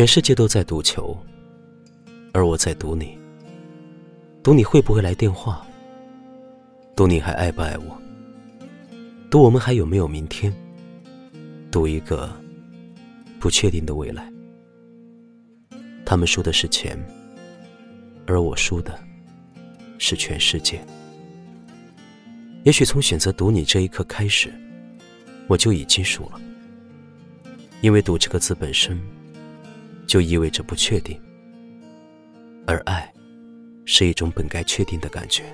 全世界都在赌球，而我在赌你。赌你会不会来电话？赌你还爱不爱我？赌我们还有没有明天？赌一个不确定的未来。他们输的是钱，而我输的是全世界。也许从选择赌你这一刻开始，我就已经输了，因为“赌”这个字本身。就意味着不确定，而爱是一种本该确定的感觉。